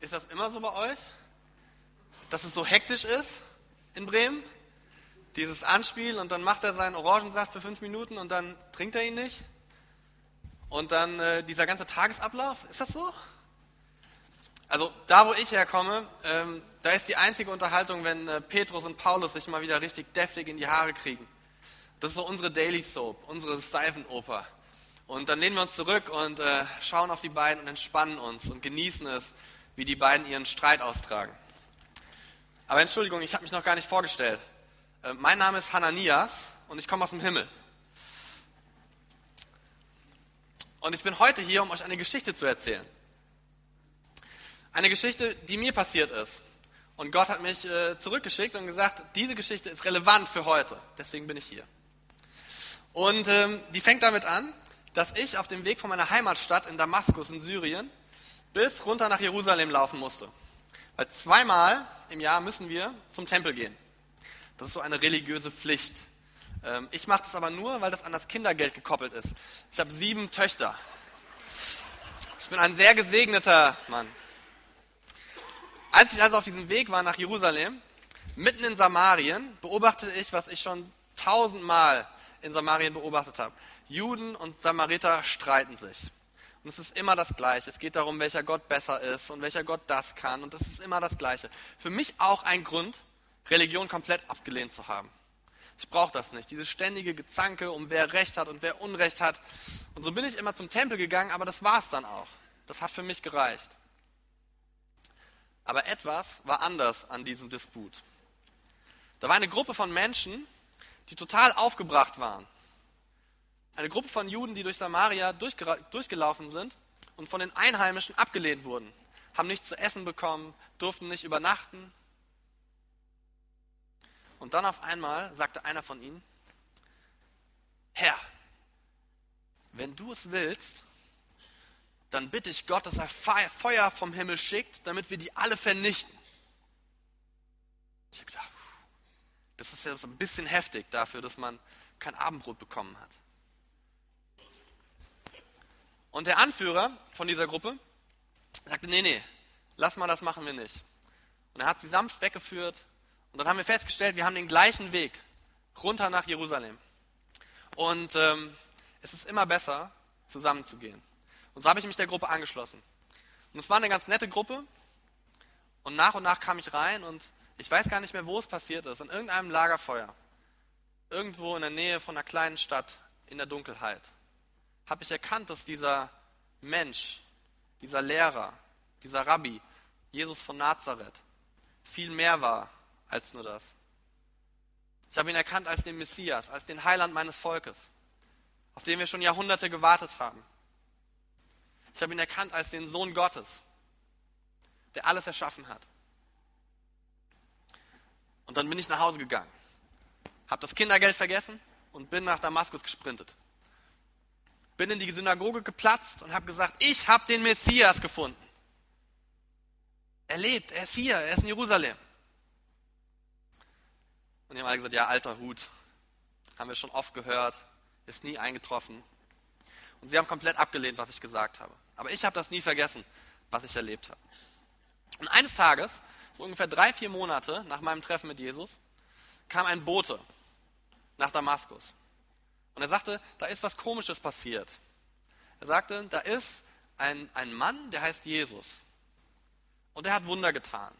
Ist das immer so bei euch? Dass es so hektisch ist in Bremen? Dieses Anspiel und dann macht er seinen Orangensaft für fünf Minuten und dann trinkt er ihn nicht? Und dann äh, dieser ganze Tagesablauf, ist das so? Also da, wo ich herkomme, ähm, da ist die einzige Unterhaltung, wenn äh, Petrus und Paulus sich mal wieder richtig deftig in die Haare kriegen. Das ist so unsere Daily Soap, unsere Seifenoper. Und dann lehnen wir uns zurück und äh, schauen auf die beiden und entspannen uns und genießen es, wie die beiden ihren Streit austragen. Aber Entschuldigung, ich habe mich noch gar nicht vorgestellt. Äh, mein Name ist Hananias und ich komme aus dem Himmel. Und ich bin heute hier, um euch eine Geschichte zu erzählen. Eine Geschichte, die mir passiert ist. Und Gott hat mich äh, zurückgeschickt und gesagt, diese Geschichte ist relevant für heute. Deswegen bin ich hier. Und ähm, die fängt damit an, dass ich auf dem Weg von meiner Heimatstadt in Damaskus in Syrien bis runter nach Jerusalem laufen musste. Weil zweimal im Jahr müssen wir zum Tempel gehen. Das ist so eine religiöse Pflicht. Ähm, ich mache das aber nur, weil das an das Kindergeld gekoppelt ist. Ich habe sieben Töchter. Ich bin ein sehr gesegneter Mann. Als ich also auf diesem Weg war nach Jerusalem, mitten in Samarien, beobachtete ich, was ich schon tausendmal in Samarien beobachtet habe. Juden und Samariter streiten sich. Und es ist immer das Gleiche. Es geht darum, welcher Gott besser ist und welcher Gott das kann. Und es ist immer das Gleiche. Für mich auch ein Grund, Religion komplett abgelehnt zu haben. Ich brauche das nicht. Dieses ständige Gezanke um wer Recht hat und wer Unrecht hat. Und so bin ich immer zum Tempel gegangen, aber das war es dann auch. Das hat für mich gereicht. Aber etwas war anders an diesem Disput. Da war eine Gruppe von Menschen, die total aufgebracht waren. Eine Gruppe von Juden, die durch Samaria durchgelaufen sind und von den Einheimischen abgelehnt wurden, haben nichts zu essen bekommen, durften nicht übernachten. Und dann auf einmal sagte einer von ihnen, Herr, wenn du es willst, dann bitte ich Gott, dass er Feuer vom Himmel schickt, damit wir die alle vernichten. Ich habe gedacht, das ist ja so ein bisschen heftig dafür, dass man kein Abendbrot bekommen hat. Und der Anführer von dieser Gruppe sagte, nee, nee, lass mal, das machen wir nicht. Und er hat sie sanft weggeführt. Und dann haben wir festgestellt, wir haben den gleichen Weg runter nach Jerusalem. Und ähm, es ist immer besser, zusammenzugehen. Und so habe ich mich der Gruppe angeschlossen. Und es war eine ganz nette Gruppe. Und nach und nach kam ich rein und ich weiß gar nicht mehr, wo es passiert ist. In irgendeinem Lagerfeuer. Irgendwo in der Nähe von einer kleinen Stadt in der Dunkelheit. Habe ich erkannt, dass dieser Mensch, dieser Lehrer, dieser Rabbi, Jesus von Nazareth, viel mehr war als nur das. Ich habe ihn erkannt als den Messias, als den Heiland meines Volkes, auf den wir schon Jahrhunderte gewartet haben. Ich habe ihn erkannt als den Sohn Gottes, der alles erschaffen hat. Und dann bin ich nach Hause gegangen, habe das Kindergeld vergessen und bin nach Damaskus gesprintet. Bin in die Synagoge geplatzt und habe gesagt, ich habe den Messias gefunden. Er lebt, er ist hier, er ist in Jerusalem. Und die haben alle gesagt, ja, alter Hut, haben wir schon oft gehört, ist nie eingetroffen. Und sie haben komplett abgelehnt, was ich gesagt habe. Aber ich habe das nie vergessen, was ich erlebt habe. Und eines Tages, so ungefähr drei, vier Monate nach meinem Treffen mit Jesus, kam ein Bote nach Damaskus. Und er sagte, da ist was Komisches passiert. Er sagte, da ist ein, ein Mann, der heißt Jesus. Und der hat Wunder getan.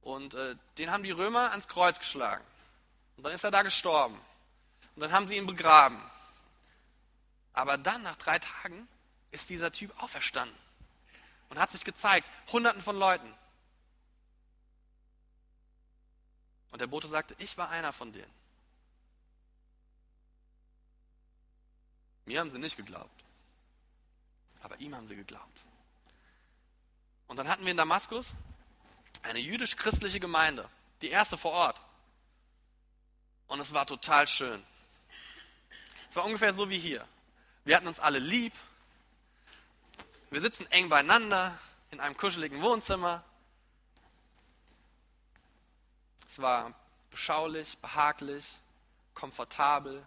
Und äh, den haben die Römer ans Kreuz geschlagen. Und dann ist er da gestorben. Und dann haben sie ihn begraben. Aber dann, nach drei Tagen, ist dieser Typ auferstanden und hat sich gezeigt, hunderten von Leuten. Und der Bote sagte, ich war einer von denen. Mir haben sie nicht geglaubt, aber ihm haben sie geglaubt. Und dann hatten wir in Damaskus eine jüdisch-christliche Gemeinde, die erste vor Ort. Und es war total schön. Es war ungefähr so wie hier. Wir hatten uns alle lieb, wir sitzen eng beieinander in einem kuscheligen Wohnzimmer. Es war beschaulich, behaglich, komfortabel.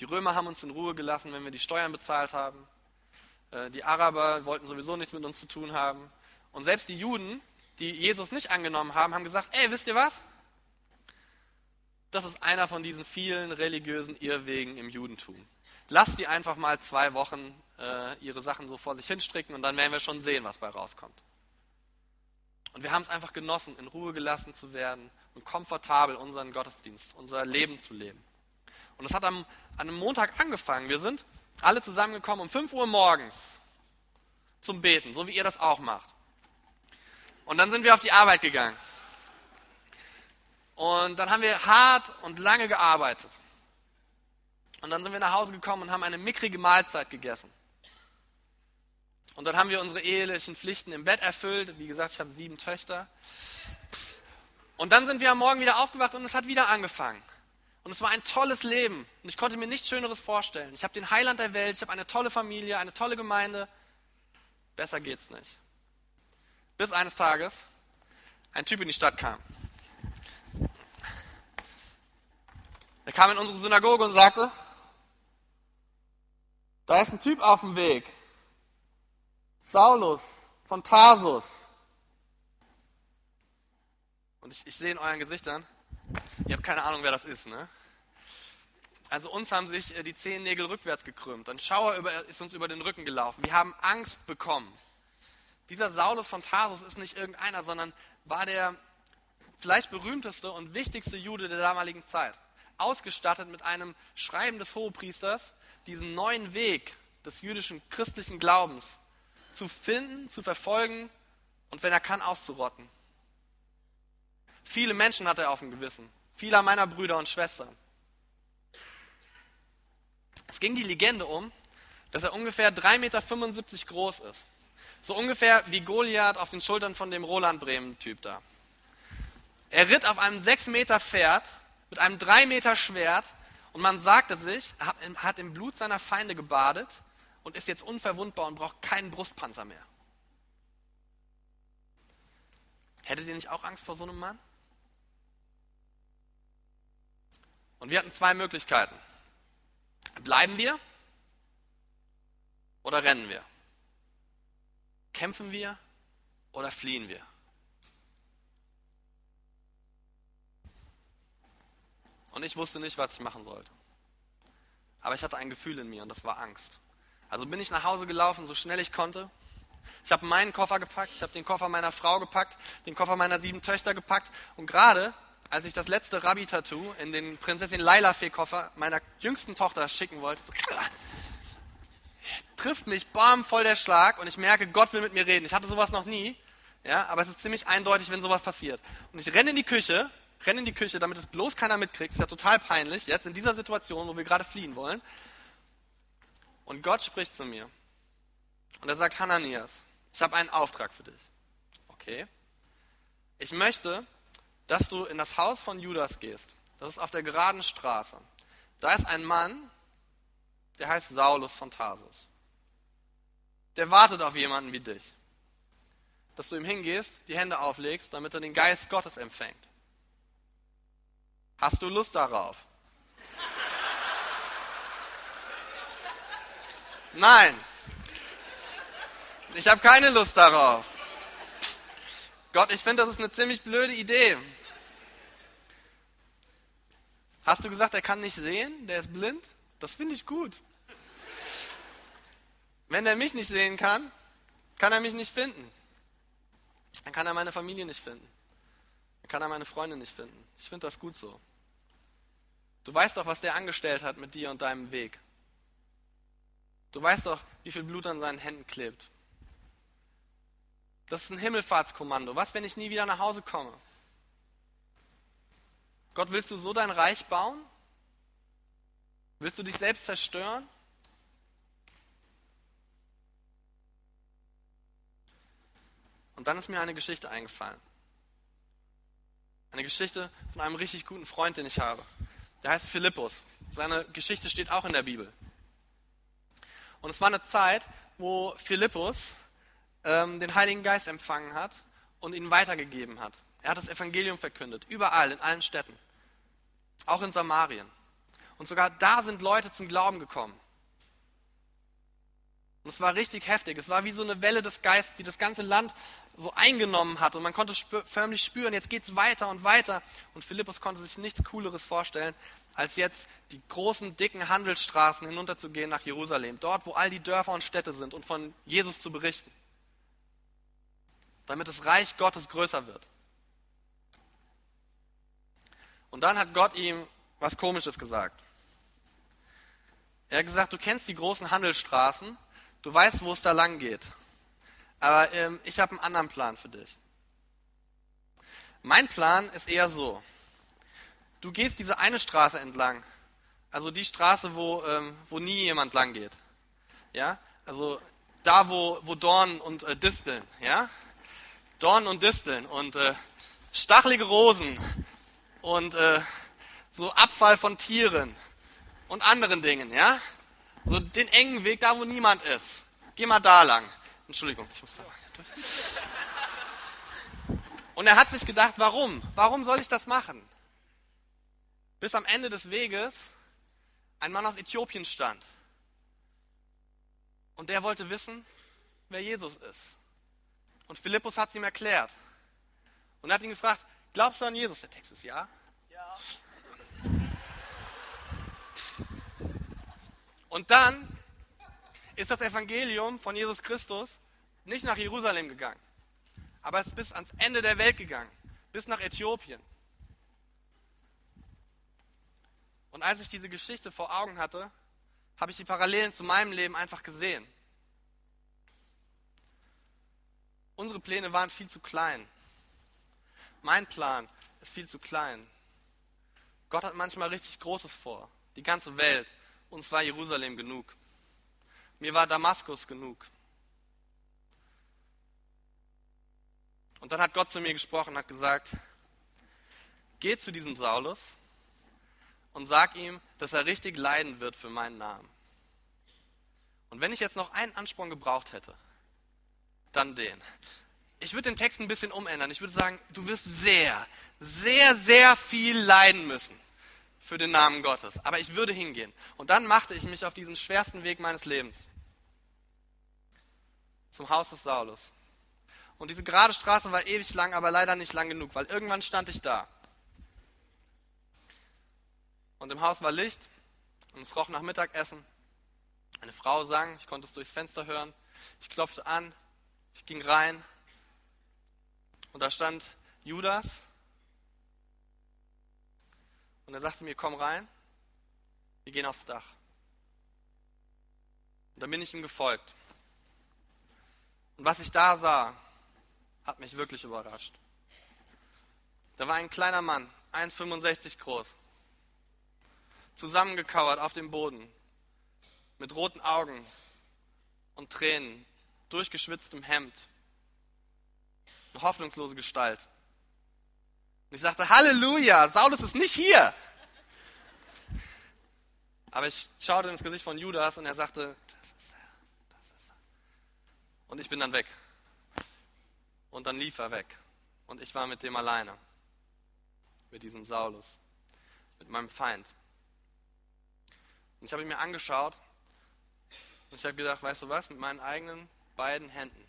Die Römer haben uns in Ruhe gelassen, wenn wir die Steuern bezahlt haben. Äh, die Araber wollten sowieso nichts mit uns zu tun haben. Und selbst die Juden, die Jesus nicht angenommen haben, haben gesagt, ey, wisst ihr was? Das ist einer von diesen vielen religiösen Irrwegen im Judentum. Lasst die einfach mal zwei Wochen äh, ihre Sachen so vor sich hinstricken und dann werden wir schon sehen, was bei rauskommt. Und wir haben es einfach genossen, in Ruhe gelassen zu werden und komfortabel unseren Gottesdienst, unser Leben zu leben. Und es hat am, an einem Montag angefangen. Wir sind alle zusammengekommen um 5 Uhr morgens zum Beten, so wie ihr das auch macht. Und dann sind wir auf die Arbeit gegangen. Und dann haben wir hart und lange gearbeitet. Und dann sind wir nach Hause gekommen und haben eine mickrige Mahlzeit gegessen. Und dann haben wir unsere ehelichen Pflichten im Bett erfüllt. Wie gesagt, ich habe sieben Töchter. Und dann sind wir am Morgen wieder aufgewacht und es hat wieder angefangen. Und es war ein tolles Leben. Und ich konnte mir nichts Schöneres vorstellen. Ich habe den Heiland der Welt, ich habe eine tolle Familie, eine tolle Gemeinde. Besser geht's nicht. Bis eines Tages ein Typ in die Stadt kam. Er kam in unsere Synagoge und sagte, da ist ein Typ auf dem Weg. Saulus von Tarsus. Und ich, ich sehe in euren Gesichtern, ihr habt keine Ahnung, wer das ist, ne? Also uns haben sich äh, die Zehennägel rückwärts gekrümmt. Ein Schauer ist uns über den Rücken gelaufen. Wir haben Angst bekommen. Dieser Saulus von Tarsus ist nicht irgendeiner, sondern war der vielleicht berühmteste und wichtigste Jude der damaligen Zeit. Ausgestattet mit einem Schreiben des Hohepriesters, diesen neuen Weg des jüdischen christlichen Glaubens zu finden, zu verfolgen und wenn er kann, auszurotten. Viele Menschen hat er auf dem Gewissen. Viele meiner Brüder und Schwestern. Es ging die Legende um, dass er ungefähr 3,75 Meter groß ist. So ungefähr wie Goliath auf den Schultern von dem Roland Bremen-Typ da. Er ritt auf einem 6 Meter Pferd mit einem 3 Meter Schwert und man sagte sich, er hat im Blut seiner Feinde gebadet und ist jetzt unverwundbar und braucht keinen Brustpanzer mehr. Hättet ihr nicht auch Angst vor so einem Mann? Und wir hatten zwei Möglichkeiten. Bleiben wir oder rennen wir? Kämpfen wir oder fliehen wir? Und ich wusste nicht, was ich machen sollte. Aber ich hatte ein Gefühl in mir und das war Angst. Also bin ich nach Hause gelaufen, so schnell ich konnte. Ich habe meinen Koffer gepackt, ich habe den Koffer meiner Frau gepackt, den Koffer meiner sieben Töchter gepackt. Und gerade als ich das letzte Rabbi-Tattoo in den Prinzessin Laila-Fee-Koffer meiner jüngsten Tochter schicken wollte, so, trifft mich bam voll der Schlag und ich merke, Gott will mit mir reden. Ich hatte sowas noch nie, ja, aber es ist ziemlich eindeutig, wenn sowas passiert. Und ich renne in die Küche, renne in die Küche, damit es bloß keiner mitkriegt. Ist ja total peinlich, jetzt in dieser Situation, wo wir gerade fliehen wollen. Und Gott spricht zu mir. Und er sagt, Hananias, ich habe einen Auftrag für dich. Okay. Ich möchte, dass du in das Haus von Judas gehst. Das ist auf der geraden Straße. Da ist ein Mann, der heißt Saulus von Tarsus. Der wartet auf jemanden wie dich. Dass du ihm hingehst, die Hände auflegst, damit er den Geist Gottes empfängt. Hast du Lust darauf? Nein. Ich habe keine Lust darauf. Gott, ich finde, das ist eine ziemlich blöde Idee. Hast du gesagt, er kann nicht sehen? Der ist blind? Das finde ich gut. Wenn er mich nicht sehen kann, kann er mich nicht finden. Dann kann er meine Familie nicht finden. Dann kann er meine Freunde nicht finden. Ich finde das gut so. Du weißt doch, was der angestellt hat mit dir und deinem Weg. Du weißt doch, wie viel Blut an seinen Händen klebt. Das ist ein Himmelfahrtskommando. Was, wenn ich nie wieder nach Hause komme? Gott, willst du so dein Reich bauen? Willst du dich selbst zerstören? Und dann ist mir eine Geschichte eingefallen. Eine Geschichte von einem richtig guten Freund, den ich habe. Der heißt Philippus. Seine Geschichte steht auch in der Bibel. Und es war eine Zeit, wo Philippus ähm, den Heiligen Geist empfangen hat und ihn weitergegeben hat. Er hat das Evangelium verkündet, überall, in allen Städten, auch in Samarien. Und sogar da sind Leute zum Glauben gekommen. Und es war richtig heftig. Es war wie so eine Welle des Geistes, die das ganze Land so eingenommen hat. Und man konnte spür, förmlich spüren, jetzt geht es weiter und weiter. Und Philippus konnte sich nichts Cooleres vorstellen, als jetzt die großen, dicken Handelsstraßen hinunterzugehen nach Jerusalem. Dort, wo all die Dörfer und Städte sind und von Jesus zu berichten. Damit das Reich Gottes größer wird. Und dann hat Gott ihm was Komisches gesagt. Er hat gesagt, du kennst die großen Handelsstraßen, du weißt, wo es da lang geht. Aber ähm, ich habe einen anderen Plan für dich. Mein Plan ist eher so. Du gehst diese eine Straße entlang. Also die Straße, wo, ähm, wo nie jemand lang geht. Ja? Also da, wo, wo Dornen und äh, Disteln, ja? Dornen und Disteln und äh, stachelige Rosen und äh, so Abfall von Tieren und anderen Dingen, ja? So den engen Weg, da wo niemand ist. Geh mal da lang. Entschuldigung, ich muss da Und er hat sich gedacht, warum? Warum soll ich das machen? Bis am Ende des Weges ein Mann aus Äthiopien stand. Und der wollte wissen, wer Jesus ist. Und Philippus hat es ihm erklärt. Und er hat ihn gefragt, glaubst du an Jesus? Der Text ist. Ja. Und dann ist das Evangelium von Jesus Christus nicht nach Jerusalem gegangen, aber es ist bis ans Ende der Welt gegangen, bis nach Äthiopien. Und als ich diese Geschichte vor Augen hatte, habe ich die Parallelen zu meinem Leben einfach gesehen. Unsere Pläne waren viel zu klein. Mein Plan ist viel zu klein. Gott hat manchmal richtig Großes vor. Die ganze Welt. Uns war Jerusalem genug. Mir war Damaskus genug. Und dann hat Gott zu mir gesprochen und hat gesagt, geh zu diesem Saulus und sag ihm, dass er richtig leiden wird für meinen Namen. Und wenn ich jetzt noch einen Ansporn gebraucht hätte, dann den. Ich würde den Text ein bisschen umändern. Ich würde sagen, du wirst sehr, sehr, sehr viel leiden müssen für den Namen Gottes. Aber ich würde hingehen. Und dann machte ich mich auf diesen schwersten Weg meines Lebens. Zum Haus des Saulus. Und diese gerade Straße war ewig lang, aber leider nicht lang genug, weil irgendwann stand ich da. Und im Haus war Licht und es roch nach Mittagessen. Eine Frau sang, ich konnte es durchs Fenster hören. Ich klopfte an, ich ging rein und da stand Judas und er sagte mir, komm rein, wir gehen aufs Dach. Und dann bin ich ihm gefolgt. Und was ich da sah, hat mich wirklich überrascht. Da war ein kleiner Mann, 1,65 groß, zusammengekauert auf dem Boden, mit roten Augen und Tränen, durchgeschwitztem Hemd, eine hoffnungslose Gestalt. Und ich sagte, Halleluja, Saulus ist nicht hier. Aber ich schaute ins Gesicht von Judas und er sagte, das ist er, das ist er. Und ich bin dann weg. Und dann lief er weg. Und ich war mit dem alleine. Mit diesem Saulus. Mit meinem Feind. Und ich habe ihn mir angeschaut und ich habe gedacht, weißt du was, mit meinen eigenen beiden Händen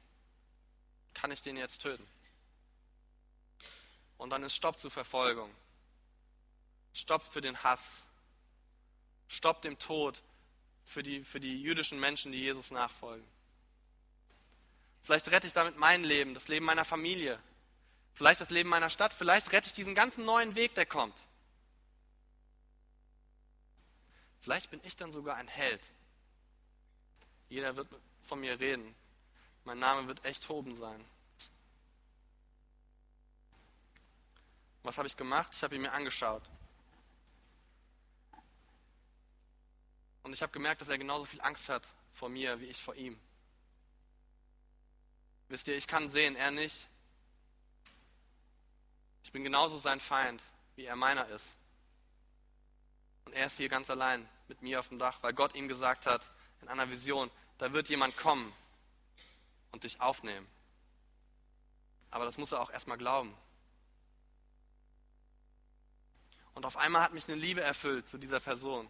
kann ich den jetzt töten. Und dann ist Stopp zur Verfolgung. Stopp für den Hass. Stopp dem Tod für die, für die jüdischen Menschen, die Jesus nachfolgen. Vielleicht rette ich damit mein Leben, das Leben meiner Familie, vielleicht das Leben meiner Stadt, vielleicht rette ich diesen ganzen neuen Weg, der kommt. Vielleicht bin ich dann sogar ein Held. Jeder wird von mir reden. Mein Name wird echt Hoben sein. Was habe ich gemacht? Ich habe ihn mir angeschaut. Und ich habe gemerkt, dass er genauso viel Angst hat vor mir wie ich vor ihm. Wisst ihr, ich kann sehen, er nicht. Ich bin genauso sein Feind, wie er meiner ist. Und er ist hier ganz allein mit mir auf dem Dach, weil Gott ihm gesagt hat, in einer Vision, da wird jemand kommen und dich aufnehmen. Aber das muss er auch erstmal glauben. Und auf einmal hat mich eine Liebe erfüllt zu dieser Person.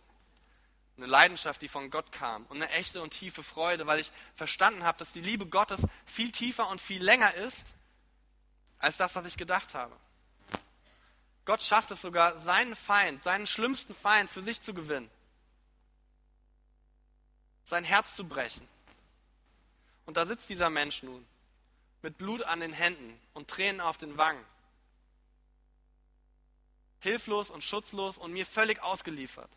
eine Leidenschaft, die von Gott kam und eine echte und tiefe Freude, weil ich verstanden habe, dass die Liebe Gottes viel tiefer und viel länger ist, als das, was ich gedacht habe. Gott schafft es sogar, seinen Feind, seinen schlimmsten Feind für sich zu gewinnen, sein Herz zu brechen. Und da sitzt dieser Mensch nun, mit Blut an den Händen und Tränen auf den Wangen, hilflos und schutzlos und mir völlig ausgeliefert.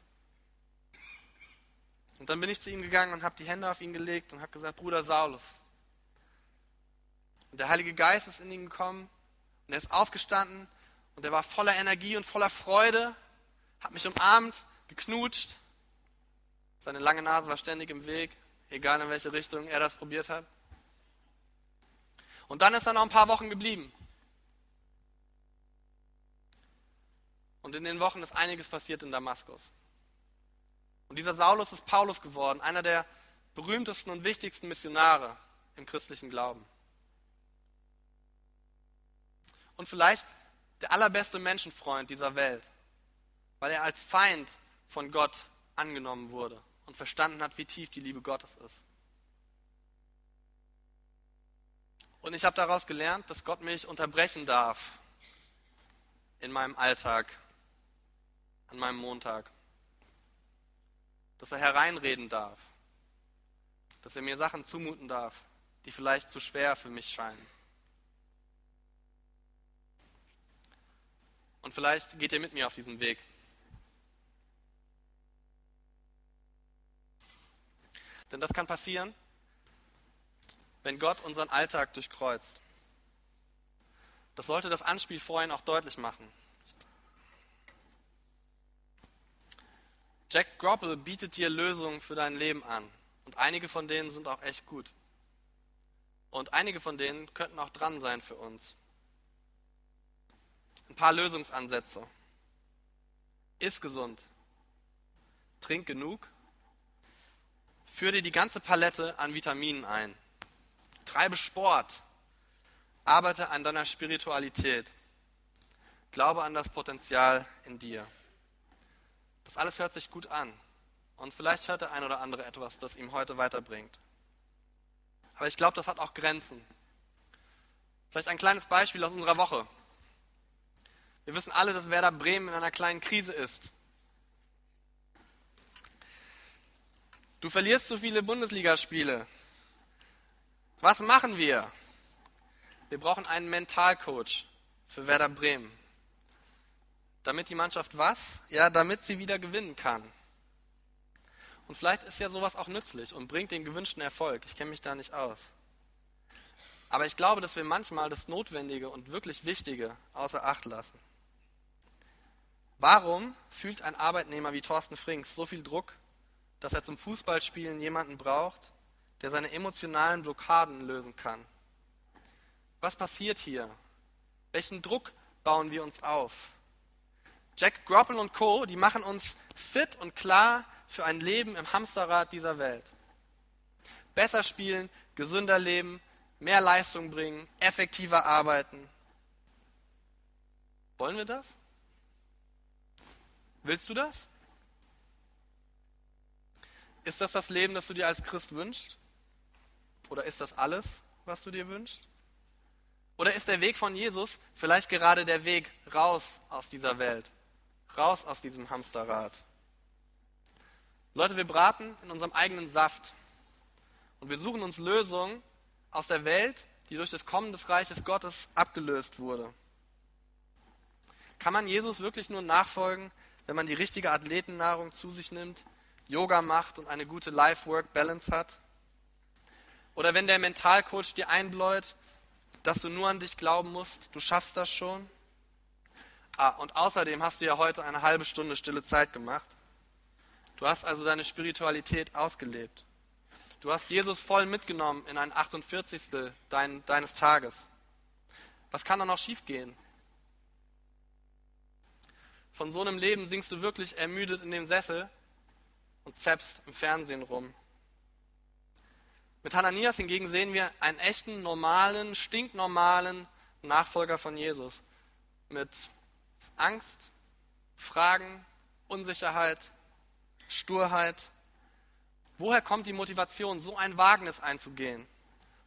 Und dann bin ich zu ihm gegangen und habe die Hände auf ihn gelegt und habe gesagt, Bruder Saulus. Und der Heilige Geist ist in ihn gekommen und er ist aufgestanden und er war voller Energie und voller Freude, hat mich umarmt, geknutscht. Seine lange Nase war ständig im Weg, egal in welche Richtung er das probiert hat. Und dann ist er noch ein paar Wochen geblieben. Und in den Wochen ist einiges passiert in Damaskus. Und dieser Saulus ist Paulus geworden, einer der berühmtesten und wichtigsten Missionare im christlichen Glauben. Und vielleicht der allerbeste Menschenfreund dieser Welt, weil er als Feind von Gott angenommen wurde und verstanden hat, wie tief die Liebe Gottes ist. Und ich habe daraus gelernt, dass Gott mich unterbrechen darf in meinem Alltag, an meinem Montag dass er hereinreden darf, dass er mir Sachen zumuten darf, die vielleicht zu schwer für mich scheinen. Und vielleicht geht ihr mit mir auf diesen Weg. Denn das kann passieren, wenn Gott unseren Alltag durchkreuzt. Das sollte das Anspiel vorhin auch deutlich machen. Jack Groppel bietet dir Lösungen für dein Leben an. Und einige von denen sind auch echt gut. Und einige von denen könnten auch dran sein für uns. Ein paar Lösungsansätze. Iss gesund. Trink genug. Führ dir die ganze Palette an Vitaminen ein. Treibe Sport. Arbeite an deiner Spiritualität. Glaube an das Potenzial in dir. Das alles hört sich gut an. Und vielleicht hört der ein oder andere etwas, das ihm heute weiterbringt. Aber ich glaube, das hat auch Grenzen. Vielleicht ein kleines Beispiel aus unserer Woche. Wir wissen alle, dass Werder Bremen in einer kleinen Krise ist. Du verlierst zu viele Bundesligaspiele. Was machen wir? Wir brauchen einen Mentalcoach für Werder Bremen. Damit die Mannschaft was? Ja, damit sie wieder gewinnen kann. Und vielleicht ist ja sowas auch nützlich und bringt den gewünschten Erfolg. Ich kenne mich da nicht aus. Aber ich glaube, dass wir manchmal das Notwendige und wirklich Wichtige außer Acht lassen. Warum fühlt ein Arbeitnehmer wie Thorsten Frings so viel Druck, dass er zum Fußballspielen jemanden braucht, der seine emotionalen Blockaden lösen kann? Was passiert hier? Welchen Druck bauen wir uns auf? Jack Groppel und Co., die machen uns fit und klar für ein Leben im Hamsterrad dieser Welt. Besser spielen, gesünder leben, mehr Leistung bringen, effektiver arbeiten. Wollen wir das? Willst du das? Ist das das Leben, das du dir als Christ wünschst? Oder ist das alles, was du dir wünschst? Oder ist der Weg von Jesus vielleicht gerade der Weg raus aus dieser Welt? Raus aus diesem Hamsterrad. Leute, wir braten in unserem eigenen Saft. Und wir suchen uns Lösungen aus der Welt, die durch das Kommen des Reiches Gottes abgelöst wurde. Kann man Jesus wirklich nur nachfolgen, wenn man die richtige Athletennahrung zu sich nimmt, Yoga macht und eine gute Life-Work-Balance hat? Oder wenn der Mentalcoach dir einbläut, dass du nur an dich glauben musst, du schaffst das schon? Ah, und außerdem hast du ja heute eine halbe Stunde stille Zeit gemacht. Du hast also deine Spiritualität ausgelebt. Du hast Jesus voll mitgenommen in ein 48. Dein, deines Tages. Was kann da noch schiefgehen? Von so einem Leben singst du wirklich ermüdet in dem Sessel und zappst im Fernsehen rum. Mit Hananias hingegen sehen wir einen echten, normalen, stinknormalen Nachfolger von Jesus. Mit Angst, Fragen, Unsicherheit, Sturheit, Woher kommt die Motivation, so ein Wagnis einzugehen,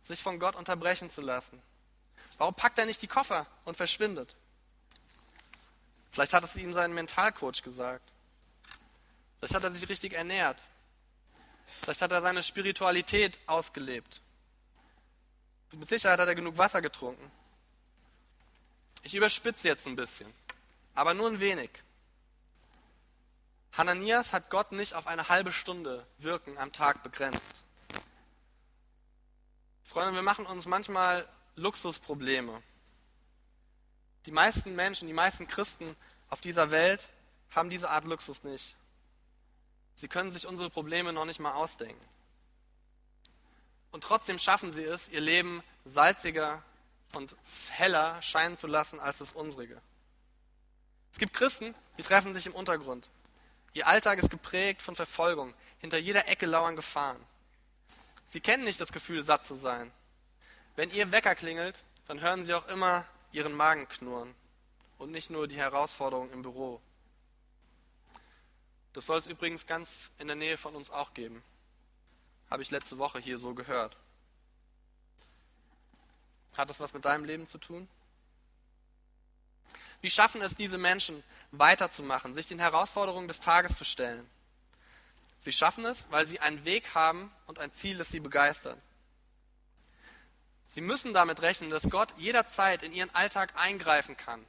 sich von Gott unterbrechen zu lassen? Warum packt er nicht die Koffer und verschwindet? Vielleicht hat es ihm sein Mentalcoach gesagt. Vielleicht hat er sich richtig ernährt. Vielleicht hat er seine Spiritualität ausgelebt. Mit Sicherheit hat er genug Wasser getrunken. Ich überspitze jetzt ein bisschen, aber nur ein wenig. Hananias hat Gott nicht auf eine halbe Stunde Wirken am Tag begrenzt. Freunde, wir machen uns manchmal Luxusprobleme. Die meisten Menschen, die meisten Christen auf dieser Welt haben diese Art Luxus nicht. Sie können sich unsere Probleme noch nicht mal ausdenken. Und trotzdem schaffen sie es, ihr Leben salziger und heller scheinen zu lassen als das unsrige. Es gibt Christen, die treffen sich im Untergrund. Ihr Alltag ist geprägt von Verfolgung. Hinter jeder Ecke lauern Gefahren. Sie kennen nicht das Gefühl, satt zu sein. Wenn ihr Wecker klingelt, dann hören sie auch immer ihren Magen knurren und nicht nur die Herausforderung im Büro. Das soll es übrigens ganz in der Nähe von uns auch geben. Habe ich letzte Woche hier so gehört. Hat das was mit deinem Leben zu tun? Wie schaffen es diese Menschen, weiterzumachen, sich den Herausforderungen des Tages zu stellen? Sie schaffen es, weil sie einen Weg haben und ein Ziel, das sie begeistert. Sie müssen damit rechnen, dass Gott jederzeit in ihren Alltag eingreifen kann.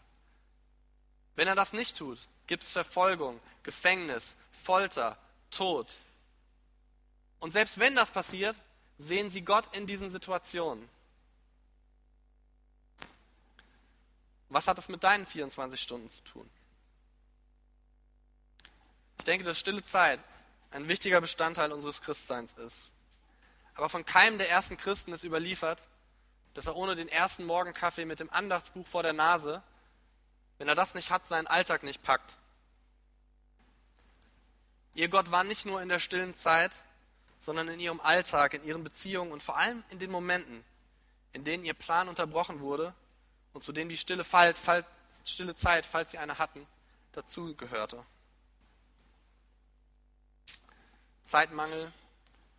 Wenn er das nicht tut, gibt es Verfolgung, Gefängnis, Folter, Tod. Und selbst wenn das passiert, sehen sie Gott in diesen Situationen. Was hat es mit deinen 24 Stunden zu tun? Ich denke, dass stille Zeit ein wichtiger Bestandteil unseres Christseins ist. Aber von keinem der ersten Christen ist überliefert, dass er ohne den ersten Morgenkaffee mit dem Andachtsbuch vor der Nase, wenn er das nicht hat, seinen Alltag nicht packt. Ihr Gott war nicht nur in der stillen Zeit, sondern in ihrem Alltag, in ihren Beziehungen und vor allem in den Momenten, in denen ihr Plan unterbrochen wurde und zu denen die stille, Fall, Fall, stille Zeit, falls sie eine hatten, dazugehörte. Zeitmangel,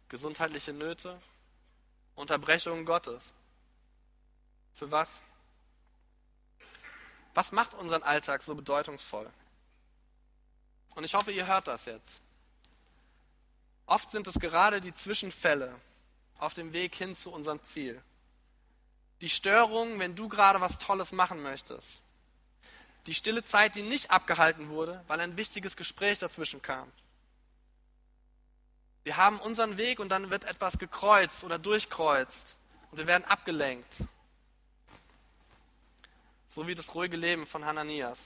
gesundheitliche Nöte, Unterbrechungen Gottes. Für was? Was macht unseren Alltag so bedeutungsvoll? Und ich hoffe, ihr hört das jetzt. Oft sind es gerade die Zwischenfälle auf dem Weg hin zu unserem Ziel, die Störung, wenn du gerade was Tolles machen möchtest. Die stille Zeit, die nicht abgehalten wurde, weil ein wichtiges Gespräch dazwischen kam. Wir haben unseren Weg und dann wird etwas gekreuzt oder durchkreuzt und wir werden abgelenkt. So wie das ruhige Leben von Hananias,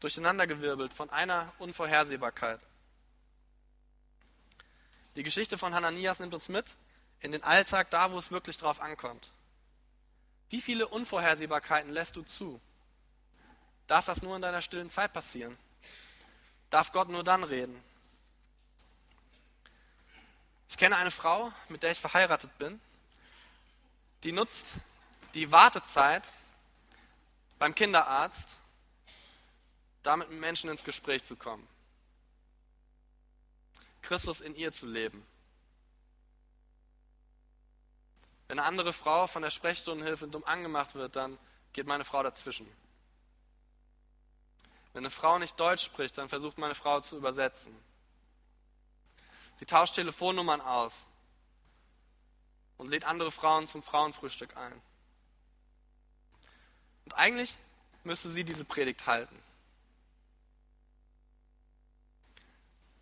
durcheinandergewirbelt von einer Unvorhersehbarkeit. Die Geschichte von Hananias nimmt uns mit in den Alltag, da wo es wirklich drauf ankommt. Wie viele Unvorhersehbarkeiten lässt du zu? Darf das nur in deiner stillen Zeit passieren? Darf Gott nur dann reden? Ich kenne eine Frau, mit der ich verheiratet bin, die nutzt die Wartezeit beim Kinderarzt, damit mit Menschen ins Gespräch zu kommen. Christus in ihr zu leben. Wenn eine andere Frau von der Sprechstundenhilfe dumm angemacht wird, dann geht meine Frau dazwischen. Wenn eine Frau nicht Deutsch spricht, dann versucht meine Frau zu übersetzen. Sie tauscht Telefonnummern aus und lädt andere Frauen zum Frauenfrühstück ein. Und eigentlich müsste sie diese Predigt halten.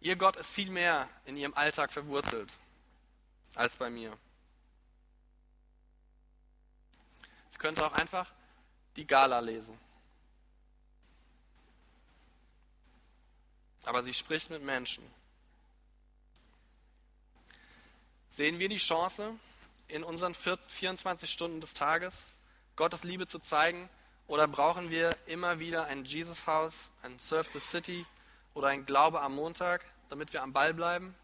Ihr Gott ist viel mehr in ihrem Alltag verwurzelt als bei mir. Ich könnte auch einfach die Gala lesen. Aber sie spricht mit Menschen. Sehen wir die Chance, in unseren 24 Stunden des Tages Gottes Liebe zu zeigen? Oder brauchen wir immer wieder ein Jesus-Haus, ein Surf the City oder ein Glaube am Montag, damit wir am Ball bleiben?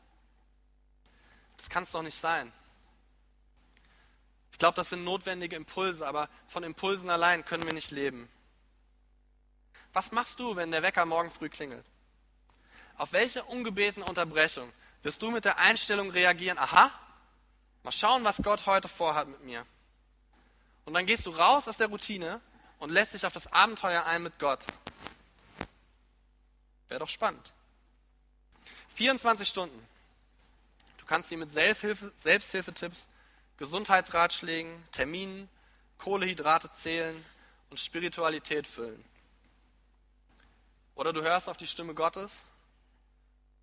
Das kann es doch nicht sein. Ich glaube, das sind notwendige Impulse, aber von Impulsen allein können wir nicht leben. Was machst du, wenn der Wecker morgen früh klingelt? Auf welche ungebetene Unterbrechung wirst du mit der Einstellung reagieren, aha, mal schauen, was Gott heute vorhat mit mir. Und dann gehst du raus aus der Routine und lässt dich auf das Abenteuer ein mit Gott. Wäre doch spannend. 24 Stunden. Du kannst sie mit Selbsthilfe, Selbsthilfetipps, Gesundheitsratschlägen, Terminen, Kohlehydrate zählen und Spiritualität füllen. Oder du hörst auf die Stimme Gottes,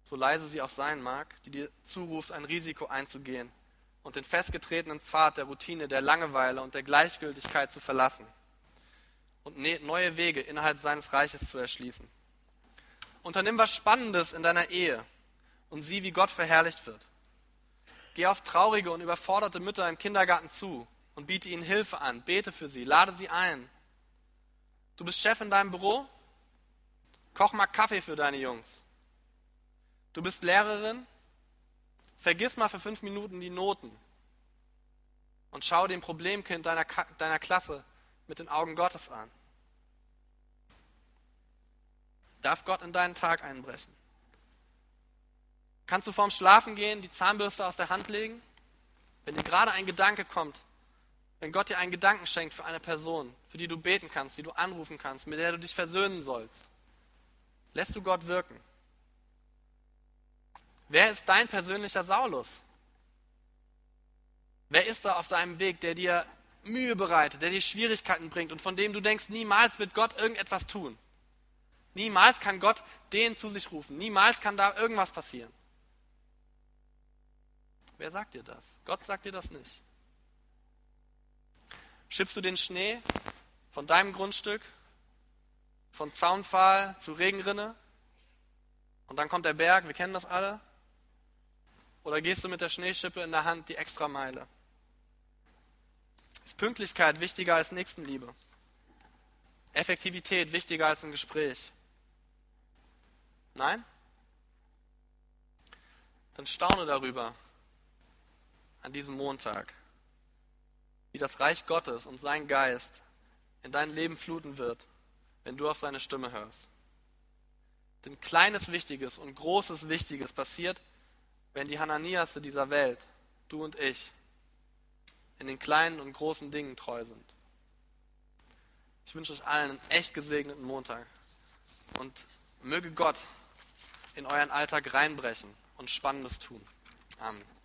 so leise sie auch sein mag, die dir zuruft, ein Risiko einzugehen und den festgetretenen Pfad der Routine, der Langeweile und der Gleichgültigkeit zu verlassen und ne-, neue Wege innerhalb seines Reiches zu erschließen. Unternimm was Spannendes in deiner Ehe und sieh, wie Gott verherrlicht wird. Geh auf traurige und überforderte Mütter im Kindergarten zu und biete ihnen Hilfe an, bete für sie, lade sie ein. Du bist Chef in deinem Büro? Koch mal Kaffee für deine Jungs. Du bist Lehrerin? Vergiss mal für fünf Minuten die Noten und schau dem Problemkind deiner, deiner Klasse mit den Augen Gottes an. Darf Gott in deinen Tag einbrechen? Kannst du vorm Schlafen gehen die Zahnbürste aus der Hand legen? Wenn dir gerade ein Gedanke kommt, wenn Gott dir einen Gedanken schenkt für eine Person, für die du beten kannst, die du anrufen kannst, mit der du dich versöhnen sollst, lässt du Gott wirken. Wer ist dein persönlicher Saulus? Wer ist da auf deinem Weg, der dir Mühe bereitet, der dir Schwierigkeiten bringt und von dem du denkst, niemals wird Gott irgendetwas tun? Niemals kann Gott den zu sich rufen. Niemals kann da irgendwas passieren. Wer sagt dir das? Gott sagt dir das nicht. Schippst du den Schnee von deinem Grundstück, von Zaunpfahl zu Regenrinne und dann kommt der Berg, wir kennen das alle? Oder gehst du mit der Schneeschippe in der Hand die Extrameile? Ist Pünktlichkeit wichtiger als Nächstenliebe? Effektivität wichtiger als ein Gespräch? Nein? Dann staune darüber an diesem Montag, wie das Reich Gottes und sein Geist in dein Leben fluten wird, wenn du auf seine Stimme hörst. Denn kleines Wichtiges und großes Wichtiges passiert wenn die Hananiasse dieser Welt, du und ich, in den kleinen und großen Dingen treu sind. Ich wünsche euch allen einen echt gesegneten Montag und möge Gott in euren Alltag reinbrechen und Spannendes tun. Amen.